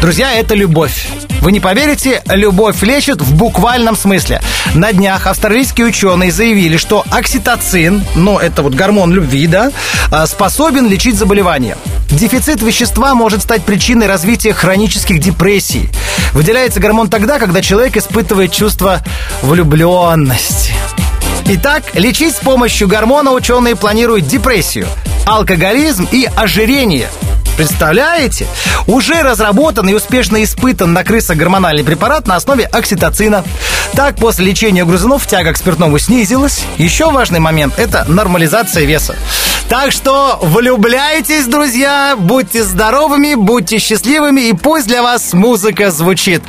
Друзья, это любовь. Вы не поверите, любовь лечит в буквальном смысле. На днях австралийские ученые заявили, что окситоцин, ну это вот гормон любви, да, а, способен лечить заболевания. Дефицит вещества может стать причиной развития хронических депрессий. Выделяется гормон тогда, когда человек испытывает чувство влюбленности. Итак, лечить с помощью гормона ученые планируют депрессию, алкоголизм и ожирение. Представляете? Уже разработан и успешно испытан на крысах гормональный препарат на основе окситоцина. Так, после лечения грызунов тяга к спиртному снизилась. Еще важный момент – это нормализация веса. Так что влюбляйтесь, друзья, будьте здоровыми, будьте счастливыми, и пусть для вас музыка звучит.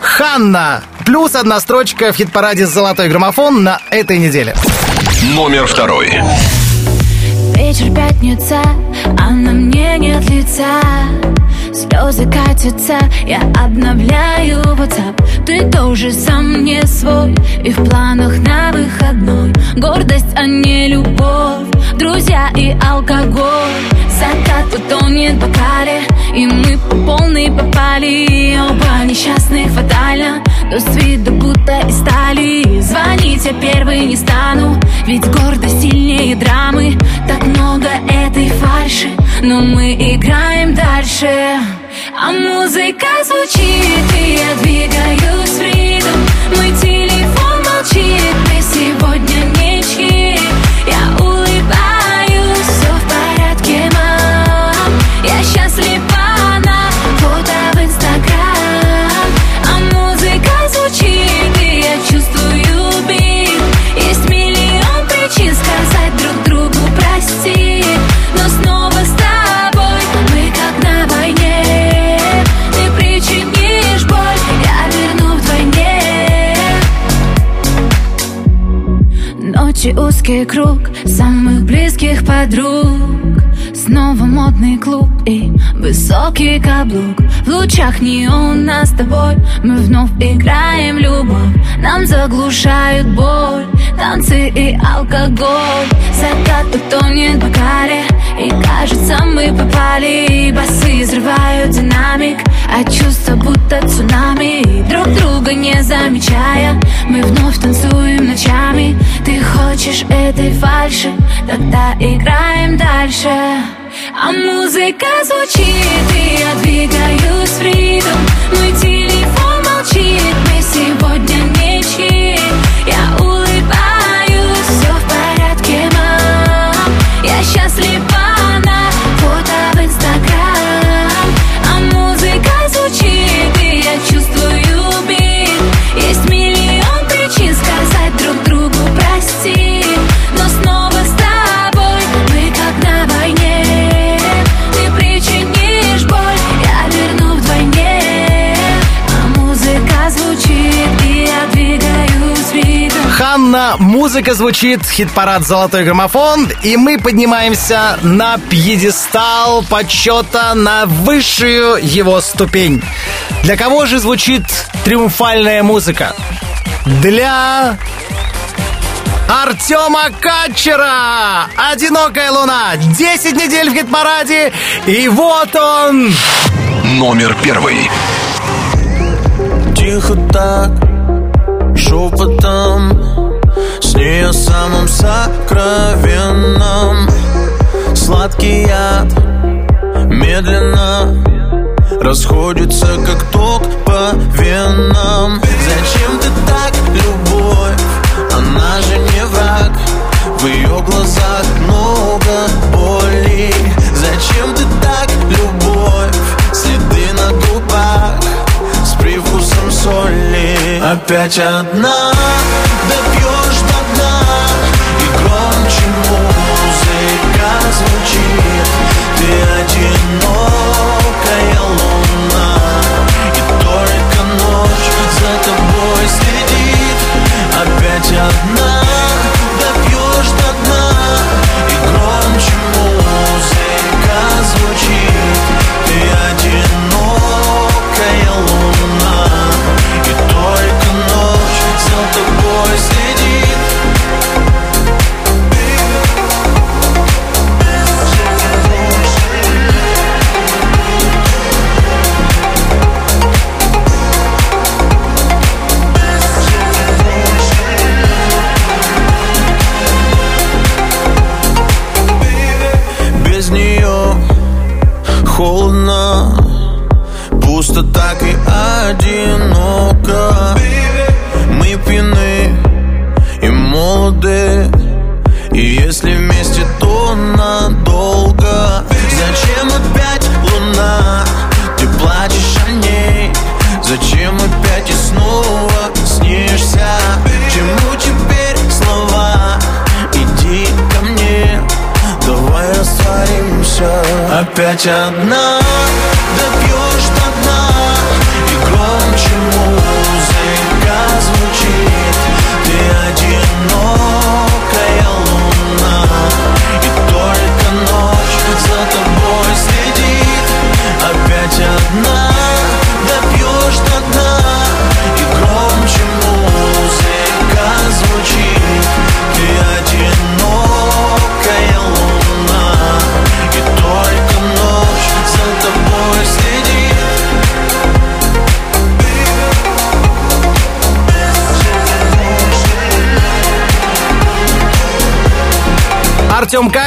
Ханна. Плюс одна строчка в хит-параде «Золотой граммофон» на этой неделе. Номер второй. Вечер пятница, а на мне нет лица. Слезы катятся, я обновляю WhatsApp. Ты тоже сам не свой И в планах на выходной. Гордость, а не любовь Друзья и алкоголь. Закат утонет в бокале И мы по полной попали. Оба несчастных фатально Но с виду будто из стали. Звонить я первый не стану Ведь гордость сильнее драмы. Так много этой фальши Но мы играем дальше. А музыка звучит И я двигаюсь в ритм. Мой телефон молчит Мы сегодня ничьи Я улыбаюсь Ночи узкий круг самых близких подруг Снова модный клуб и высокий каблук. В лучах неона с тобой. Мы вновь играем любовь. Нам заглушают боль. Танцы и алкоголь. Закат утонет в бокале И кажется мы попали. Басы взрывают динамик. А чувства будто цунами. Друг друга не замечая. Мы вновь танцуем ночами. Ты хочешь этой фальши? Тогда играем дальше а музыка звучит, и я двигаюсь в ритм. Мой телефон молчит, Музыка звучит, хит-парад «Золотой граммофон», и мы поднимаемся на пьедестал почета на высшую его ступень. Для кого же звучит триумфальная музыка? Для Артема Катчера! «Одинокая луна» 10 недель в хит-параде, и вот он! Номер первый. Тихо так, шепотом С ней о самом сокровенном Сладкий яд медленно Расходится, как ток по венам. Зачем ты так, любовь? Она же не враг. В ее глазах много боли. Зачем ты так, любовь? Следы на губах с привкусом соли. Опять одна, допьешь Ты Опять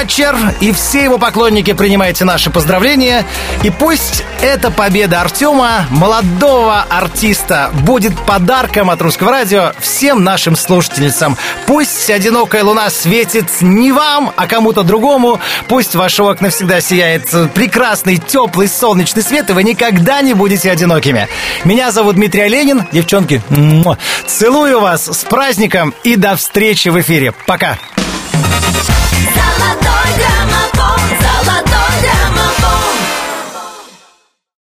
Качер и все его поклонники принимайте наши поздравления. И пусть эта победа Артема, молодого артиста, будет подарком от Русского радио всем нашим слушательницам. Пусть одинокая луна светит не вам, а кому-то другому. Пусть в ваши окна всегда сияет прекрасный, теплый, солнечный свет, и вы никогда не будете одинокими. Меня зовут Дмитрий Оленин. Девчонки, целую вас с праздником и до встречи в эфире. Пока граммофон, золотой граммофон.